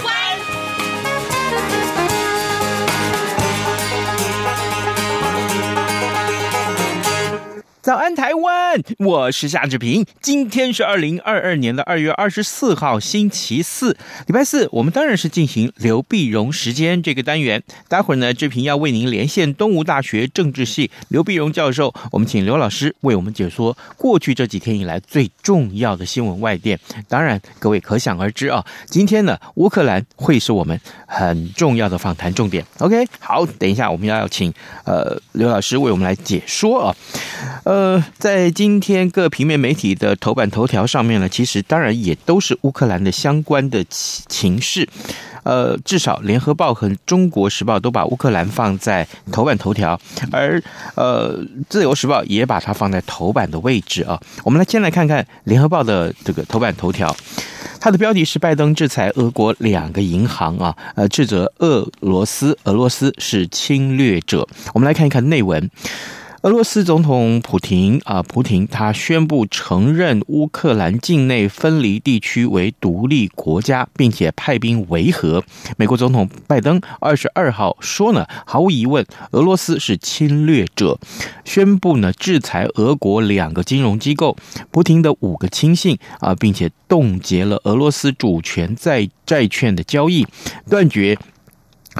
台早安，台湾！我是夏志平。今天是二零二二年的二月二十四号，星期四，礼拜四。我们当然是进行刘碧荣时间这个单元。待会儿呢，志平要为您连线东吴大学政治系刘碧荣教授。我们请刘老师为我们解说过去这几天以来最重要的新闻外电。当然，各位可想而知啊，今天呢，乌克兰会是我们很重要的访谈重点。OK，好，等一下我们要请呃刘老师为我们来解说啊，呃。呃，在今天各平面媒体的头版头条上面呢，其实当然也都是乌克兰的相关的情情势。呃，至少联合报和中国时报都把乌克兰放在头版头条，而呃，自由时报也把它放在头版的位置啊。我们来先来看看联合报的这个头版头条，它的标题是拜登制裁俄国两个银行啊，呃，指责俄罗斯，俄罗斯是侵略者。我们来看一看内文。俄罗斯总统普廷啊，普廷他宣布承认乌克兰境内分离地区为独立国家，并且派兵维和。美国总统拜登二十二号说呢，毫无疑问，俄罗斯是侵略者，宣布呢制裁俄国两个金融机构，普廷的五个亲信啊，并且冻结了俄罗斯主权债债券的交易，断绝。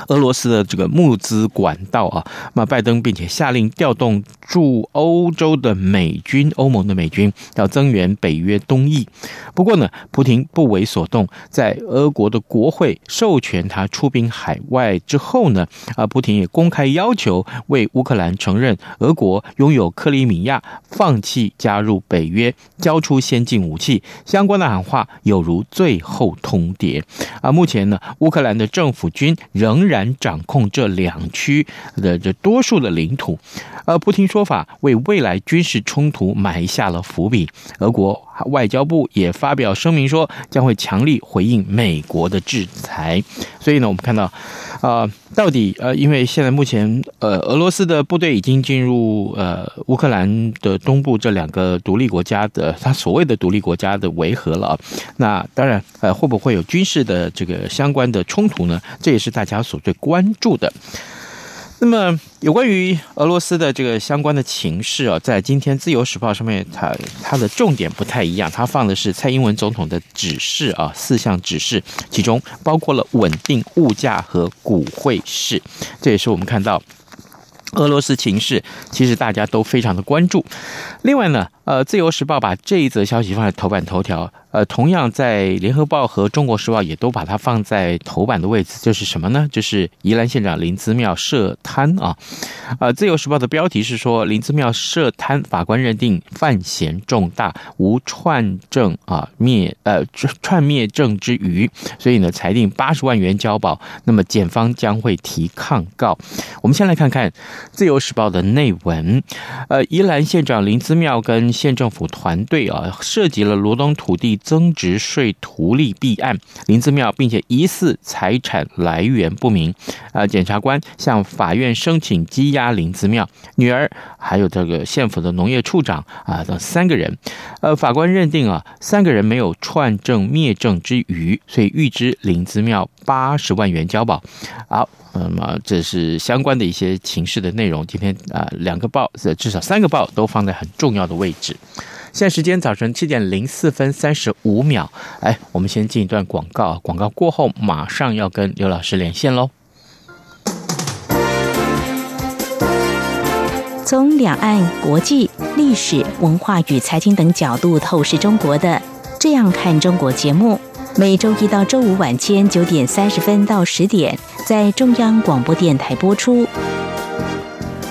俄罗斯的这个募资管道啊，那拜登并且下令调动驻欧洲的美军，欧盟的美军要增援北约东翼。不过呢，普廷不为所动，在俄国的国会授权他出兵海外之后呢，啊，普廷也公开要求为乌克兰承认俄国拥有克里米亚，放弃加入北约，交出先进武器。相关的喊话有如最后通牒。啊，目前呢，乌克兰的政府军仍然掌控这两区的这多数的领土，而普廷说说法为未来军事冲突埋下了伏笔。俄国外交部也发表声明说，将会强力回应美国的制裁。所以呢，我们看到，啊，到底呃，因为现在目前呃，俄罗斯的部队已经进入呃乌克兰的东部这两个独立国家的他所谓的独立国家的维和了。那当然，呃，会不会有军事的这个相关的冲突呢？这也是大家所最关注的。那么，有关于俄罗斯的这个相关的情势啊，在今天《自由时报》上面，它它的重点不太一样，它放的是蔡英文总统的指示啊，四项指示，其中包括了稳定物价和股汇市，这也是我们看到俄罗斯情势，其实大家都非常的关注。另外呢，呃，《自由时报》把这一则消息放在头版头条。呃，同样在《联合报》和《中国时报》也都把它放在头版的位置，这是什么呢？就是宜兰县长林子妙涉贪啊！呃，《自由时报》的标题是说林子妙涉贪，法官认定犯嫌重大，无串证啊灭呃串灭证之余，所以呢裁定八十万元交保。那么检方将会提抗告。我们先来看看《自由时报》的内文。呃，宜兰县长林子妙跟县政府团队啊，涉及了罗东土地。增值税图利弊案，林子庙，并且疑似财产来源不明，啊，检察官向法院申请羁押林子庙女儿，还有这个县府的农业处长啊等三个人，呃，法官认定啊，三个人没有串证灭证之余，所以预支林子庙八十万元交保。好，那么这是相关的一些情势的内容。今天啊，两个报，至少三个报都放在很重要的位置。现在时间早晨七点零四分三十五秒，哎，我们先进一段广告，广告过后马上要跟刘老师连线喽。从两岸、国际、历史文化与财经等角度透视中国的《这样看中国》节目，每周一到周五晚间九点三十分到十点在中央广播电台播出。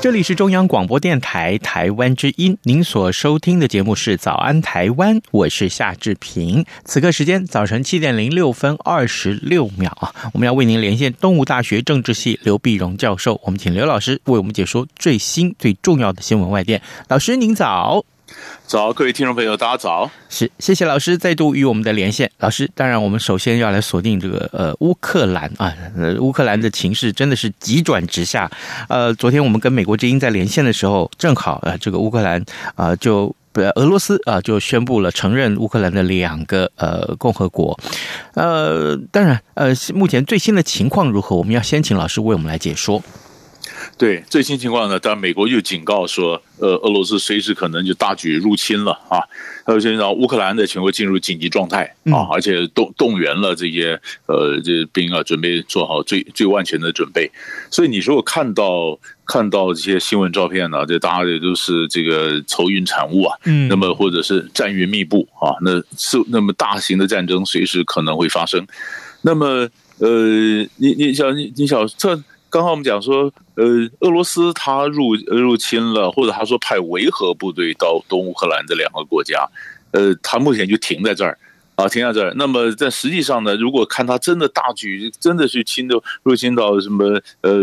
这里是中央广播电台台湾之音，您所收听的节目是《早安台湾》，我是夏志平。此刻时间早晨七点零六分二十六秒啊，我们要为您连线东吴大学政治系刘碧荣教授，我们请刘老师为我们解说最新最重要的新闻外电。老师您早。早，各位听众朋友，大家早。是，谢谢老师再度与我们的连线。老师，当然我们首先要来锁定这个呃乌克兰啊，呃乌克兰的情势真的是急转直下。呃，昨天我们跟美国之音在连线的时候，正好呃这个乌克兰啊、呃、就俄罗斯啊、就宣布了承认乌克兰的两个呃共和国。呃，当然呃目前最新的情况如何，我们要先请老师为我们来解说。对最新情况呢，当然美国又警告说，呃，俄罗斯随时可能就大举入侵了啊，还有现在乌克兰的全国进入紧急状态啊，而且动动员了这些呃这些兵啊，准备做好最最万全的准备。所以你说我看到看到这些新闻照片呢、啊，这大家也都是这个愁云惨雾啊，嗯，那么或者是战云密布啊，那是那么大型的战争随时可能会发生。那么呃，你你想你你想这。刚刚我们讲说，呃，俄罗斯他入入侵了，或者他说派维和部队到东乌克兰这两个国家，呃，他目前就停在这儿啊，停在这儿。那么在实际上呢，如果看他真的大举，真的去侵的入侵到什么，呃，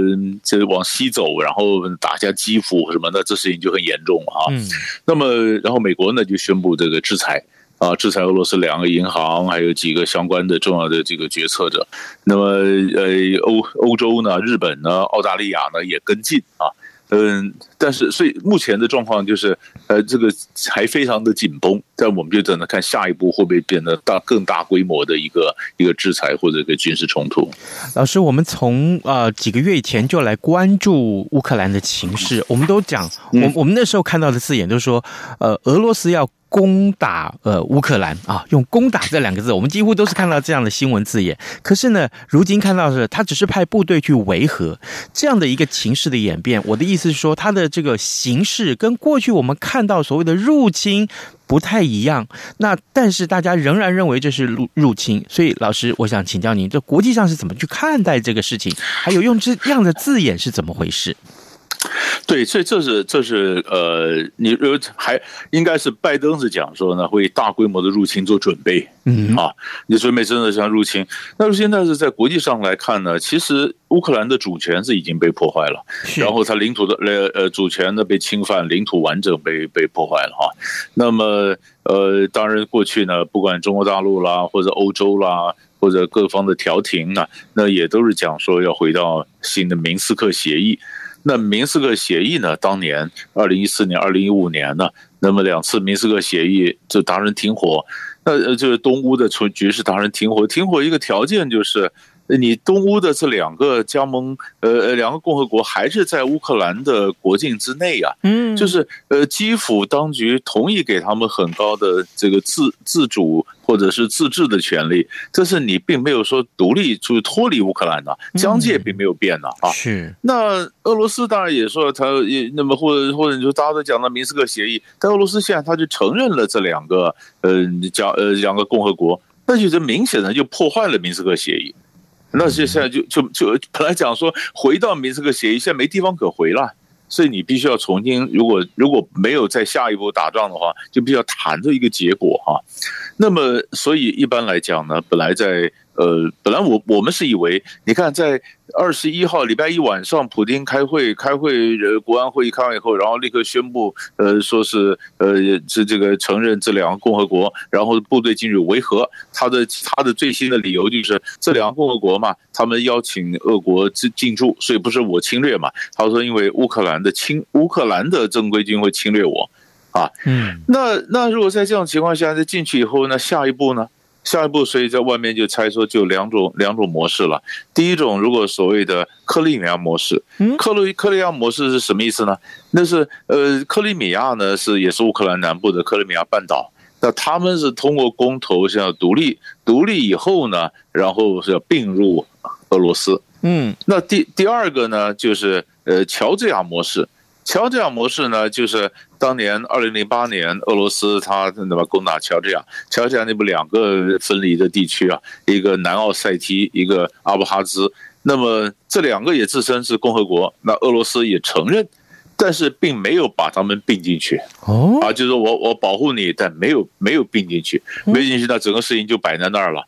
这往西走，然后打下基辅什么的，这事情就很严重啊。嗯。那么，然后美国呢就宣布这个制裁。啊，制裁俄罗斯两个银行，还有几个相关的重要的这个决策者。那么，呃，欧欧洲呢，日本呢，澳大利亚呢，也跟进啊。嗯，但是，所以目前的状况就是，呃，这个还非常的紧绷。但我们就等着看下一步会不会变得大更大规模的一个一个制裁或者一个军事冲突。老师，我们从呃几个月以前就来关注乌克兰的情势，我们都讲，我我们那时候看到的字眼就是说，呃，俄罗斯要。攻打呃乌克兰啊，用“攻打”这两个字，我们几乎都是看到这样的新闻字眼。可是呢，如今看到的是他只是派部队去维和这样的一个情势的演变。我的意思是说，他的这个形势跟过去我们看到所谓的入侵不太一样。那但是大家仍然认为这是入入侵。所以老师，我想请教您，这国际上是怎么去看待这个事情？还有用这样的字眼是怎么回事？对，所以这是这是呃，你呃还应该是拜登是讲说呢，会大规模的入侵做准备，嗯啊，你准备真的想入侵？那现在是在国际上来看呢，其实乌克兰的主权是已经被破坏了，然后它领土的呃呃主权呢被侵犯，领土完整被被破坏了哈。那么呃，当然过去呢，不管中国大陆啦，或者欧洲啦，或者各方的调停呢，那也都是讲说要回到新的明斯克协议。那明斯克协议呢？当年二零一四年、二零一五年呢？那么两次明斯克协议就达成停火，那呃，就是东乌的局势达成停火。停火一个条件就是。你东乌的这两个加盟，呃呃，两个共和国还是在乌克兰的国境之内啊，嗯，就是呃，基辅当局同意给他们很高的这个自自主或者是自治的权利，这是你并没有说独立出脱离乌克兰的疆界并没有变呢啊。是。那俄罗斯当然也说他也那么或者或者你说大家都讲到明斯克协议，但俄罗斯现在他就承认了这两个呃加呃两个共和国，那就是明显的就破坏了明斯克协议。那现现在就就就本来讲说回到明斯克协议，现在没地方可回了所以你必须要重新，如果如果没有在下一步打仗的话，就必须要谈这一个结果哈。那么，所以一般来讲呢，本来在。呃，本来我我们是以为，你看在二十一号礼拜一晚上，普京开会开会，呃，国安会议开完以后，然后立刻宣布，呃，说是呃是这个承认这两个共和国，然后部队进入维和。他的他的最新的理由就是这两个共和国嘛，他们邀请俄国进进驻，所以不是我侵略嘛。他说因为乌克兰的侵乌克兰的正规军会侵略我，啊，嗯，那那如果在这种情况下再进去以后，那下一步呢？下一步，所以在外面就猜说就两种两种模式了。第一种，如果所谓的克里米亚模式，克里克里亚模式是什么意思呢？那是呃，克里米亚呢是也是乌克兰南部的克里米亚半岛。那他们是通过公投想要独立，独立以后呢，然后是要并入俄罗斯。嗯，那第第二个呢，就是呃，乔治亚模式。乔治亚模式呢，就是当年二零零八年俄罗斯他那么攻打乔治亚，乔治亚那不两个分离的地区啊，一个南奥塞梯，一个阿布哈兹，那么这两个也自称是共和国，那俄罗斯也承认，但是并没有把他们并进去。哦，啊，就是我我保护你，但没有没有并进去，没进去，那整个事情就摆在那儿了。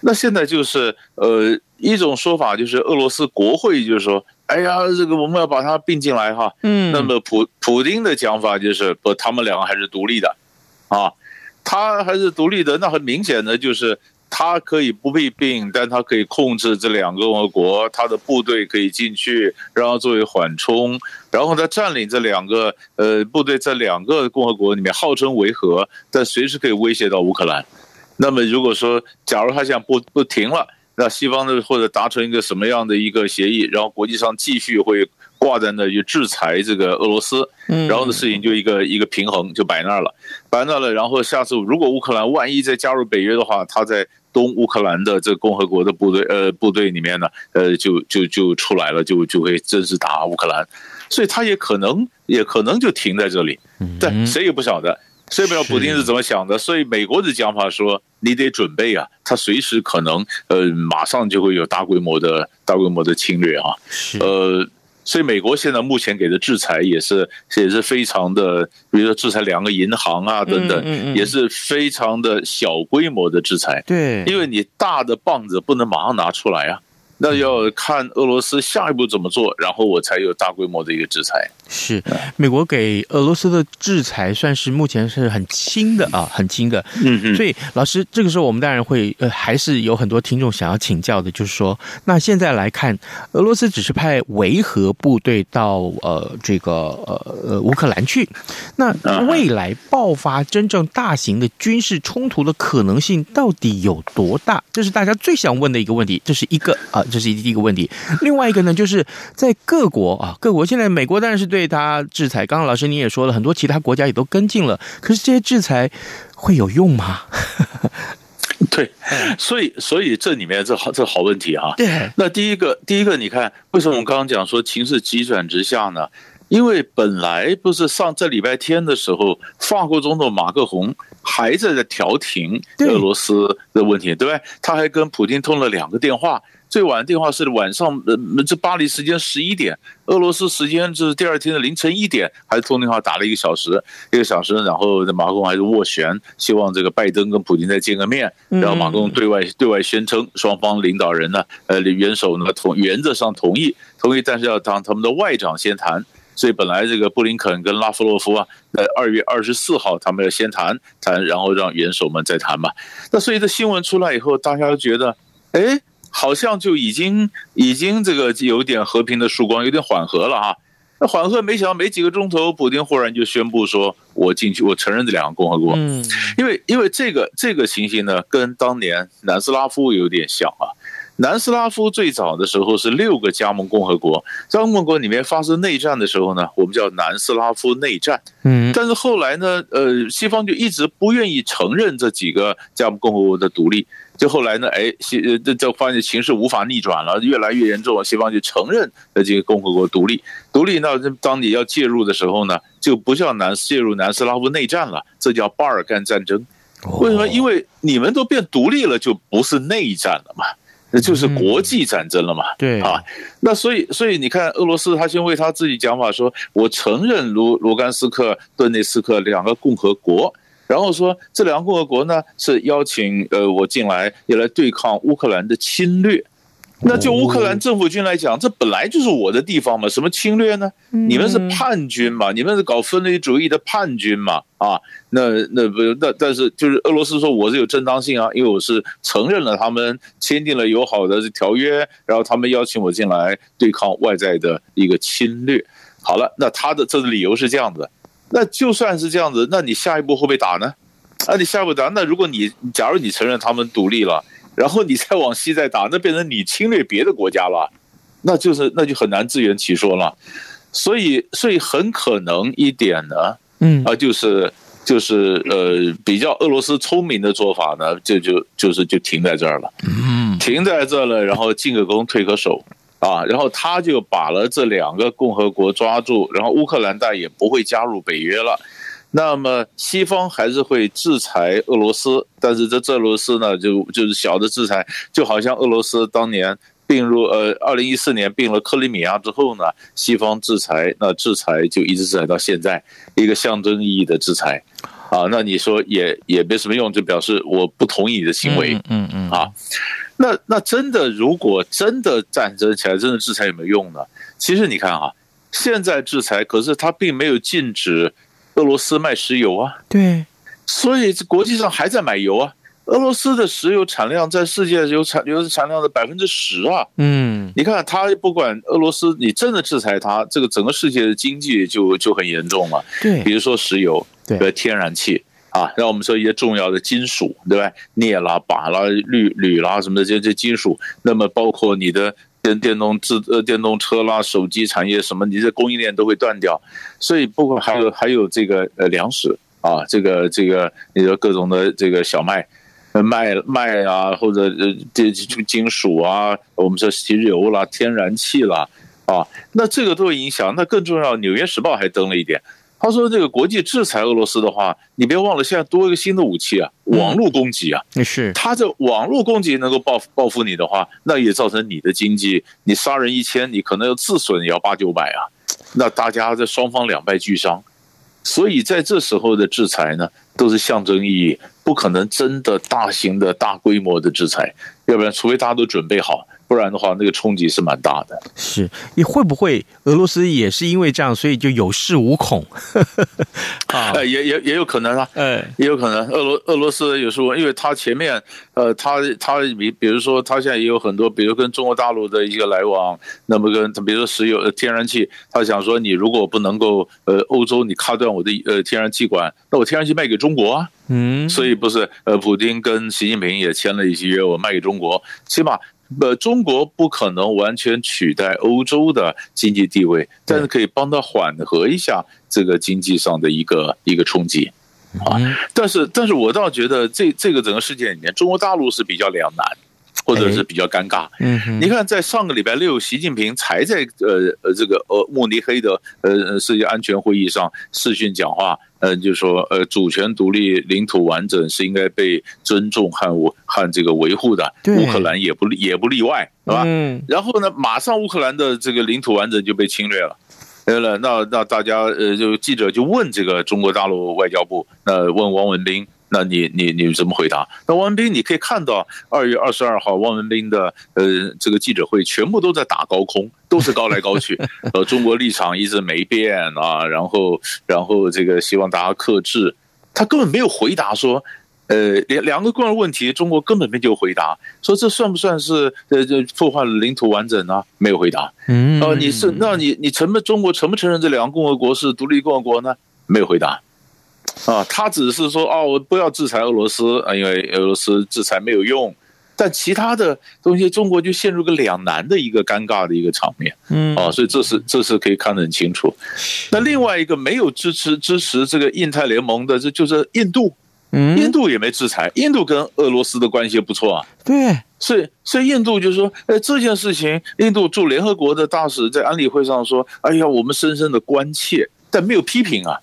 那现在就是呃一种说法，就是俄罗斯国会就是说。哎呀，这个我们要把它并进来哈。嗯，那么普普丁的讲法就是不，他们两个还是独立的，啊，他还是独立的。那很明显的就是他可以不被并，但他可以控制这两个共和国，他的部队可以进去，然后作为缓冲，然后他占领这两个呃部队在两个共和国里面号称维和，但随时可以威胁到乌克兰。那么如果说假如他想不不停了。那西方的或者达成一个什么样的一个协议，然后国际上继续会挂在那，就制裁这个俄罗斯，然后的事情就一个一个平衡就摆那儿了，摆那了。然后下次如果乌克兰万一再加入北约的话，他在东乌克兰的这个共和国的部队呃部队里面呢，呃就就就出来了，就就会正式打乌克兰，所以他也可能也可能就停在这里，但谁也不晓得。谁也不知道普京是怎么想的？所以美国的讲法说，你得准备啊，他随时可能呃，马上就会有大规模的大规模的侵略啊。呃，所以美国现在目前给的制裁也是也是非常的，比如说制裁两个银行啊等等，也是非常的小规模的制裁。对，因为你大的棒子不能马上拿出来啊。那要看俄罗斯下一步怎么做，然后我才有大规模的一个制裁。是，美国给俄罗斯的制裁算是目前是很轻的啊，很轻的。嗯嗯。所以老师，这个时候我们当然会呃，还是有很多听众想要请教的，就是说，那现在来看，俄罗斯只是派维和部队到呃这个呃呃乌克兰去，那未来爆发真正大型的军事冲突的可能性到底有多大？这是大家最想问的一个问题。这是一个啊。这是第一个问题，另外一个呢，就是在各国啊，各国现在美国当然是对他制裁。刚刚老师你也说了，很多其他国家也都跟进了，可是这些制裁会有用吗？对，所以所以这里面这好这好问题啊。对，那第一个第一个，你看为什么我刚刚讲说情势急转直下呢？因为本来不是上这礼拜天的时候，法国总统马克宏还在在调停俄罗斯的问题，对，对不对？他还跟普京通了两个电话。最晚的电话是晚上，呃，这巴黎时间十一点，俄罗斯时间这是第二天的凌晨一点，还是通电话打了一个小时，一个小时，然后马克龙还是斡旋，希望这个拜登跟普京再见个面，然后马克龙对外对外宣称双方领导人呢，呃，元首呢同原则上同意同意，但是要当他们的外长先谈，所以本来这个布林肯跟拉夫洛夫啊，在二月二十四号他们要先谈谈，然后让元首们再谈嘛。那所以这新闻出来以后，大家都觉得，哎。好像就已经已经这个有点和平的曙光，有点缓和了哈。那缓和，没想到没几个钟头，普京忽然就宣布说：“我进去，我承认这两个共和国。”嗯，因为因为这个这个情形呢，跟当年南斯拉夫有点像啊。南斯拉夫最早的时候是六个加盟共和国，加盟共和国里面发生内战的时候呢，我们叫南斯拉夫内战。嗯，但是后来呢，呃，西方就一直不愿意承认这几个加盟共和国的独立。就后来呢，哎，西呃，这这发现形势无法逆转了，越来越严重，西方就承认这几个共和国独立。独立那当你要介入的时候呢，就不叫南介入南斯拉夫内战了，这叫巴尔干战争。为什么？因为你们都变独立了，就不是内战了嘛。那就是国际战争了嘛。对啊，那所以所以你看，俄罗斯他先为他自己讲法说，我承认卢卢甘斯克、顿内斯克两个共和国，然后说这两个共和国呢是邀请呃我进来，也来对抗乌克兰的侵略。那就乌克兰政府军来讲，这本来就是我的地方嘛，什么侵略呢？你们是叛军嘛，你们是搞分离主义的叛军嘛？啊，那那不那但是就是俄罗斯说我是有正当性啊，因为我是承认了他们签订了友好的条约，然后他们邀请我进来对抗外在的一个侵略。好了，那他的这个理由是这样子，那就算是这样子，那你下一步会不会打呢？啊，你下一步打，那如果你假如你承认他们独立了。然后你再往西再打，那变成你侵略别的国家了，那就是那就很难自圆其说了。所以，所以很可能一点呢，嗯啊，就是就是呃，比较俄罗斯聪明的做法呢，就就就是就停在这儿了，嗯，停在这儿了，然后进个攻退个守啊，然后他就把了这两个共和国抓住，然后乌克兰但也不会加入北约了。那么西方还是会制裁俄罗斯，但是这这俄罗斯呢，就就是小的制裁，就好像俄罗斯当年并入呃，二零一四年并了克里米亚之后呢，西方制裁，那制裁就一直制裁到现在，一个象征意义的制裁，啊，那你说也也没什么用，就表示我不同意你的行为，嗯嗯，嗯，啊，那那真的如果真的战争起来，真的制裁有没有用呢？其实你看啊，现在制裁，可是它并没有禁止。俄罗斯卖石油啊，对，所以国际上还在买油啊。俄罗斯的石油产量在世界有产油产量的百分之十啊。嗯，你看他不管俄罗斯，你真的制裁他，这个整个世界的经济就就很严重了。对，比如说石油，对，天然气啊，让我们说一些重要的金属，对吧？镍啦、钯啦、铝、铝啦什么的这些金属，那么包括你的。电电动自呃电动车啦，手机产业什么，你这供应链都会断掉，所以不过还有还有这个呃粮食啊，这个这个你说各种的这个小麦，麦麦啊，或者呃这这金属啊，我们说石油啦、天然气啦啊，那这个都会影响。那更重要，《纽约时报》还登了一点。他说：“这个国际制裁俄罗斯的话，你别忘了，现在多一个新的武器啊，网络攻击啊。是他这网络攻击能够报报复你的话，那也造成你的经济，你杀人一千，你可能要自损也要八九百啊。那大家这双方两败俱伤，所以在这时候的制裁呢，都是象征意义，不可能真的大型的大规模的制裁，要不然除非大家都准备好。”不然的话，那个冲击是蛮大的。是，你会不会俄罗斯也是因为这样，所以就有恃无恐？啊，也也也有可能啊，哎，也有可能。俄罗俄罗斯有时候，因为他前面，呃，他他比比如说，他现在也有很多，比如跟中国大陆的一个来往，那么跟比如说石油、天然气，他想说，你如果不能够，呃，欧洲你卡断我的呃天然气管，那我天然气卖给中国啊。嗯，所以不是，呃，普京跟习近平也签了一些约，我卖给中国，起码。呃，中国不可能完全取代欧洲的经济地位，但是可以帮他缓和一下这个经济上的一个一个冲击啊。但是，但是我倒觉得这这个整个事件里面，中国大陆是比较两难。或者是比较尴尬。嗯，你看，在上个礼拜六，习近平才在呃呃这个呃慕尼黑的呃世界安全会议上视讯讲话，呃，就说呃主权独立、领土完整是应该被尊重和和这个维护的，乌克兰也不也不例外，是吧？嗯。然后呢，马上乌克兰的这个领土完整就被侵略了，对了，那那大家呃就记者就问这个中国大陆外交部，那问王文斌。那你你你怎么回答？那汪文斌，你可以看到二月二十二号汪文斌的呃这个记者会，全部都在打高空，都是高来高去。呃，中国立场一直没变啊，然后然后这个希望大家克制，他根本没有回答说，呃，两两个关键问题，中国根本没有回答，说这算不算是呃这破坏了领土完整呢？没有回答。嗯，呃，你是那你你承不中国承不承认这两个共和国是独立共和国呢？没有回答。啊，他只是说哦，我不要制裁俄罗斯啊，因为俄罗斯制裁没有用。但其他的东西，中国就陷入个两难的一个尴尬的一个场面。嗯，啊，所以这是这是可以看得很清楚。那另外一个没有支持支持这个印太联盟的，这就是印度。嗯，印度也没制裁，印度跟俄罗斯的关系不错啊。对，所以所以印度就说，哎，这件事情，印度驻联合国的大使在安理会上说，哎呀，我们深深的关切，但没有批评啊。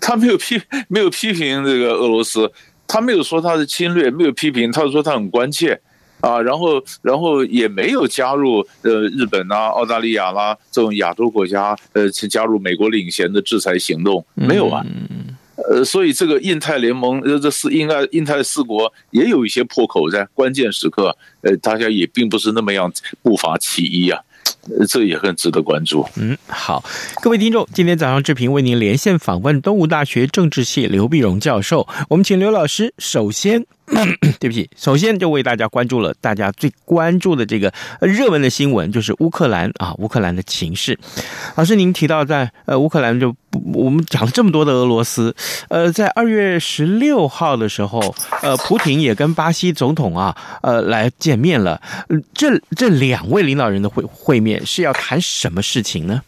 他没有批没有批评这个俄罗斯，他没有说他是侵略，没有批评，他说他很关切，啊，然后然后也没有加入呃日本呐、澳大利亚啦这种亚洲国家呃去加入美国领衔的制裁行动，没有啊。呃，所以这个印太联盟呃这四印太印太四国也有一些破口，在关键时刻，呃，大家也并不是那么样步伐起疑啊。这也很值得关注。嗯，好，各位听众，今天早上志平为您连线访问东吴大学政治系刘碧荣教授。我们请刘老师首先，对不起，首先就为大家关注了大家最关注的这个热门的新闻，就是乌克兰啊，乌克兰的情势。老师，您提到在呃乌克兰就我们讲了这么多的俄罗斯，呃，在二月十六号的时候，呃，普廷也跟巴西总统啊，呃，来见面了。这这两位领导人的会会面是要谈什么事情呢？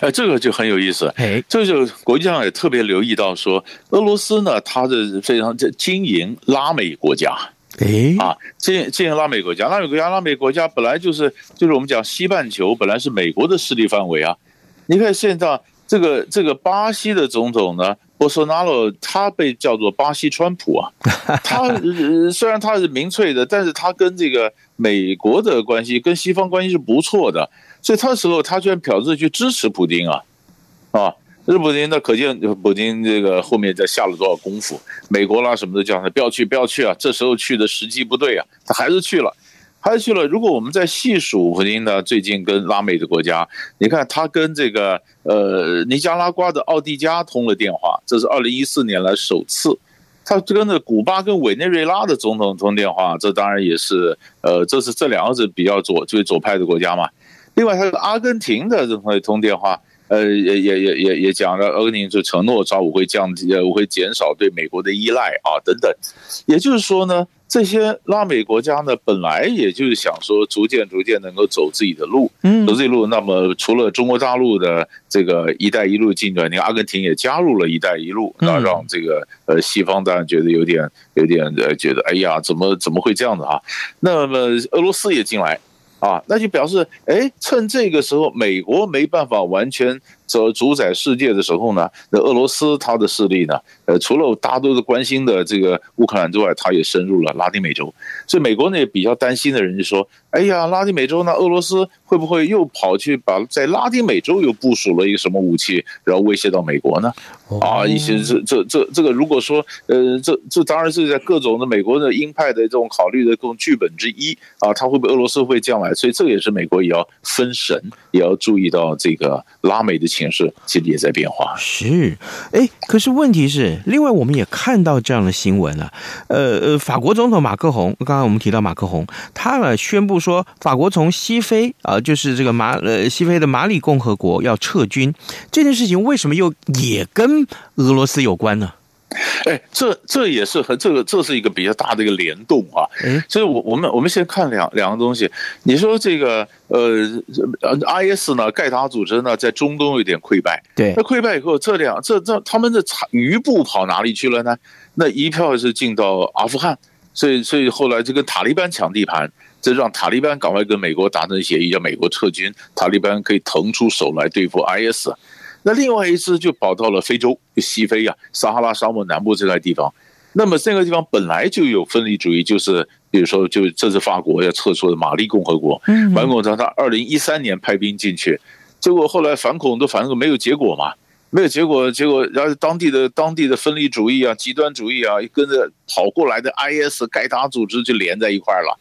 呃，这个就很有意思。哎，这就国际上也特别留意到说，俄罗斯呢，它的非常经营拉美国家。哎，啊，经经营拉美国家，拉美国家，拉美国家本来就是就是我们讲西半球本来是美国的势力范围啊。你看现在这个这个巴西的总统呢，博索纳罗，他被叫做巴西川普啊。他虽然他是民粹的，但是他跟这个美国的关系，跟西方关系是不错的。所以他时候，他居然表示去支持普京啊，啊，这普京那可见普京这个后面在下了多少功夫。美国啦什么的叫他不要去，不要去啊，这时候去的时机不对啊，他还是去了，还是去了。如果我们在细数普京呢，最近跟拉美的国家，你看他跟这个呃尼加拉瓜的奥蒂加通了电话，这是二零一四年来首次。他跟着古巴跟委内瑞拉的总统通电话，这当然也是呃，这是这两个是比较左最左派的国家嘛。另外，还有阿根廷的这通通电话，呃，也也也也也讲了，阿根廷就承诺，说我会降低，我会减少对美国的依赖啊，等等。也就是说呢，这些拉美国家呢，本来也就是想说，逐渐逐渐能够走自己的路，嗯，走自己路。那么，除了中国大陆的这个“一带一路”进展，你看阿根廷也加入了一带一路，那让这个呃西方当然觉得有点有点呃觉得，哎呀，怎么怎么会这样子啊？那么俄罗斯也进来。啊，那就表示，哎，趁这个时候，美国没办法完全主主宰世界的时候呢，那俄罗斯它的势力呢，呃，除了大家都是关心的这个乌克兰之外，它也深入了拉丁美洲。所以美国呢也比较担心的人就说，哎呀，拉丁美洲呢，俄罗斯会不会又跑去把在拉丁美洲又部署了一个什么武器，然后威胁到美国呢？啊，一些这这这这个，如果说呃，这这当然是在各种的美国的鹰派的这种考虑的这种剧本之一啊，他会不会俄罗斯会这样来？所以这个也是美国也要分神，也要注意到这个拉美的情形势其实也在变化。是，哎，可是问题是，另外我们也看到这样的新闻了，呃呃，法国总统马克宏，刚刚我们提到马克宏，他呢宣布说，法国从西非啊，就是这个马呃西非的马里共和国要撤军，这件事情为什么又也跟俄罗斯有关呢？哎，这这也是和这个这是一个比较大的一个联动啊。嗯，所以我我们我们先看两两个东西。你说这个呃，IS 呢，盖塔组织呢，在中东有点溃败。对，那溃败以后，这两这这他们的余部跑哪里去了呢？那一票是进到阿富汗，所以所以后来就跟塔利班抢地盘，这让塔利班赶快跟美国达成协议，让美国撤军，塔利班可以腾出手来对付 IS。那另外一支就跑到了非洲，就西非呀、啊，撒哈拉沙漠南部这块地方。那么这个地方本来就有分离主义，就是比如说，就这是法国要撤出的马利共和国。嗯，反恐他他二零一三年派兵进去，结果后来反恐都反正没有结果嘛，没有结果，结果然后当地的当地的分离主义啊、极端主义啊，跟着跑过来的 IS 盖达组织就连在一块了。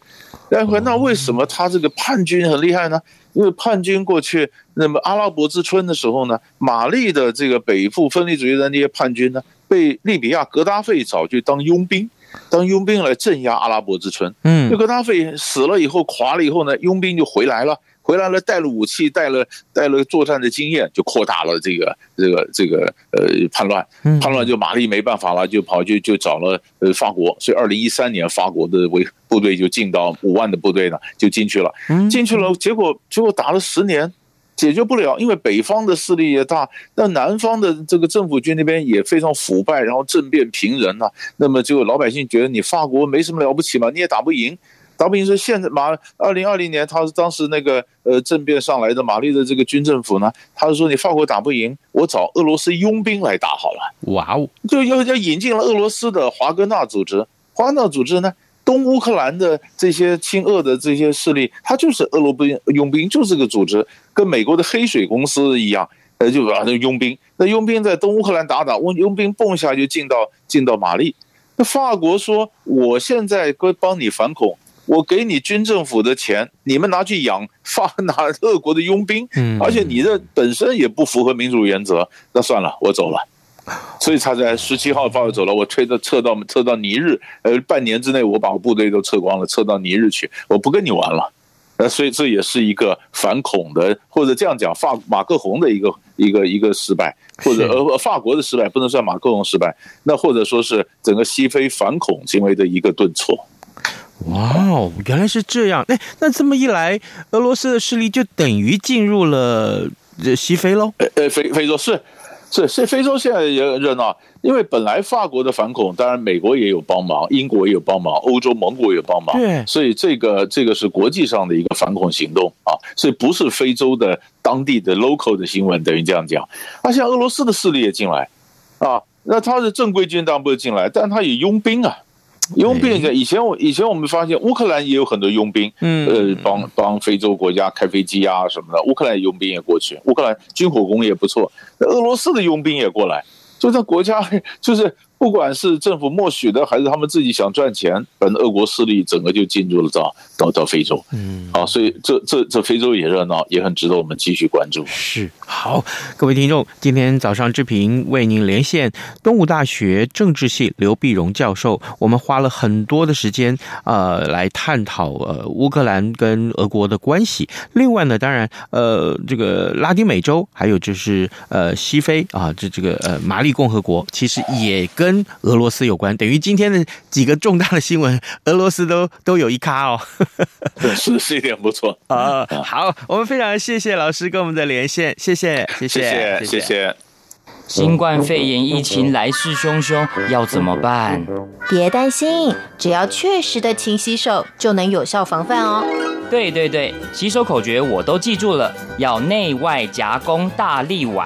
然后那为什么他这个叛军很厉害呢？因为叛军过去，那么阿拉伯之春的时候呢，马利的这个北部分离主义的那些叛军呢，被利比亚格达费找去当佣兵，当佣兵来镇压阿拉伯之春。嗯，那格达费死了以后，垮了以后呢，佣兵就回来了。回来了，带了武器，带了带了作战的经验，就扩大了这个这个这个呃叛乱，叛乱就马利没办法了，就跑去就找了呃法国，所以二零一三年法国的为部队就进到五万的部队呢就进去了，进去了，结果结果打了十年解决不了，因为北方的势力也大，那南方的这个政府军那边也非常腐败，然后政变频仍啊，那么就老百姓觉得你法国没什么了不起嘛，你也打不赢。打不赢说，现在马二零二零年，他是当时那个呃政变上来的马利的这个军政府呢，他是说你法国打不赢，我找俄罗斯佣兵来打好了。哇哦，就要要引进了俄罗斯的华格纳组织，华格纳组织呢东乌克兰的这些亲俄的这些势力，他就是俄罗斯佣兵，就是个组织，跟美国的黑水公司一样，呃，就啊，那佣兵，那佣兵在东乌克兰打打，佣佣兵蹦下就进到进到马利。那法国说，我现在帮帮你反恐，我给你军政府的钱，你们拿去养发拿俄国的佣兵，而且你这本身也不符合民主原则，那算了，我走了。所以他在十七号发走了，我推到撤到撤到尼日，呃，半年之内我把我部队都撤光了，撤到尼日去，我不跟你玩了。呃，所以这也是一个反恐的，或者这样讲，法马克宏的一个一个一个失败，或者呃法国的失败不能算马克宏失败，那或者说是整个西非反恐行为的一个顿挫。哇哦，原来是这样。哎，那这么一来，俄罗斯的势力就等于进入了这西非喽？呃呃，非非洲是。是，是非洲现在也很热闹，因为本来法国的反恐，当然美国也有帮忙，英国也有帮忙，欧洲盟国也有帮忙，对，所以这个这个是国际上的一个反恐行动啊，所以不是非洲的当地的 local 的新闻，等于这样讲。那像俄罗斯的势力也进来啊，那他的正规军当然不会进来，但他也佣兵啊。佣兵以前我以前我们发现乌克兰也有很多佣兵，嗯，呃，帮帮非洲国家开飞机啊什么的，乌克兰佣兵也过去，乌克兰军火工业不错，俄罗斯的佣兵也过来，就在国家 就是。不管是政府默许的，还是他们自己想赚钱，反正俄国势力整个就进入了到到到非洲，嗯，好，所以这这这非洲也热闹，也很值得我们继续关注。是，好，各位听众，今天早上志平为您连线东吴大学政治系刘碧荣教授，我们花了很多的时间，呃，来探讨呃乌克兰跟俄国的关系。另外呢，当然，呃，这个拉丁美洲，还有就是呃西非啊，这这个呃马里共和国，其实也跟跟俄罗斯有关，等于今天的几个重大的新闻，俄罗斯都都有一咖哦。是是一点不错啊。好，我们非常谢谢老师跟我们的连线，谢谢，谢谢，谢谢，谢谢。新冠肺炎疫情来势汹汹，要怎么办？别担心，只要确实的勤洗手，就能有效防范哦。对对对，洗手口诀我都记住了，要内外夹攻大力腕。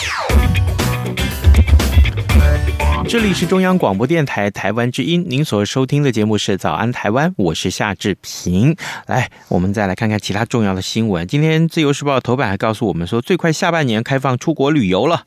这里是中央广播电台台湾之音，您所收听的节目是《早安台湾》，我是夏志平。来，我们再来看看其他重要的新闻。今天《自由时报》头版还告诉我们说，最快下半年开放出国旅游了。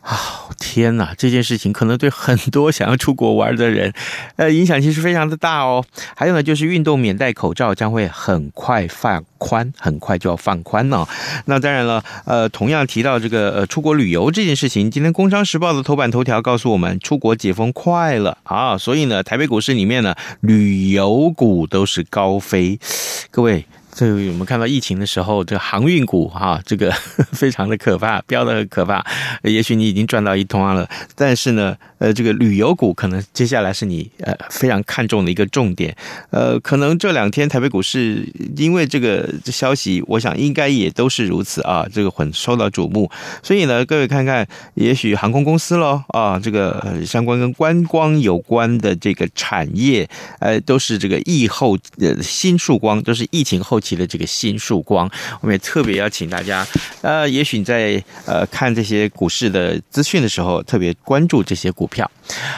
啊、哦，天哪！这件事情可能对很多想要出国玩的人，呃，影响其实非常的大哦。还有呢，就是运动免戴口罩将会很快放宽，很快就要放宽了、那当然了，呃，同样提到这个呃出国旅游这件事情，今天《工商时报》的头版头条告诉我们，出。国解封快了啊，所以呢，台北股市里面呢，旅游股都是高飞，各位。这个我们看到疫情的时候，这个航运股哈，这个 非常的可怕，飙的很可怕。也许你已经赚到一通了，但是呢，呃，这个旅游股可能接下来是你呃非常看重的一个重点。呃，可能这两天台北股市因为这个消息，我想应该也都是如此啊，这个很受到瞩目。所以呢，各位看看，也许航空公司喽啊，这个相关跟观光有关的这个产业，呃，都是这个疫后呃新曙光，都是疫情后。提了这个新曙光，我们也特别邀请大家，呃，也许你在呃看这些股市的资讯的时候，特别关注这些股票。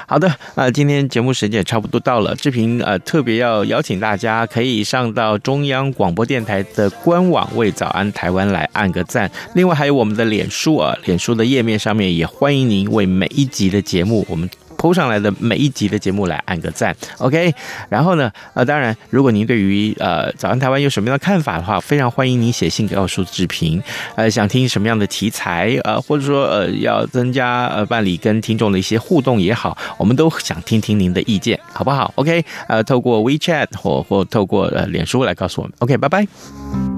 好的，那、今天节目时间也差不多到了，志平呃特别要邀请大家可以上到中央广播电台的官网为早安台湾来按个赞，另外还有我们的脸书啊，脸书的页面上面也欢迎您为每一集的节目我们。PO 上来的每一集的节目来按个赞，OK。然后呢，呃，当然，如果您对于呃早安台湾有什么样的看法的话，非常欢迎您写信告诉志平，呃，想听什么样的题材，呃，或者说呃要增加呃办理跟听众的一些互动也好，我们都想听听您的意见，好不好？OK，呃，透过 WeChat 或或透过呃脸书来告诉我们，OK，拜拜。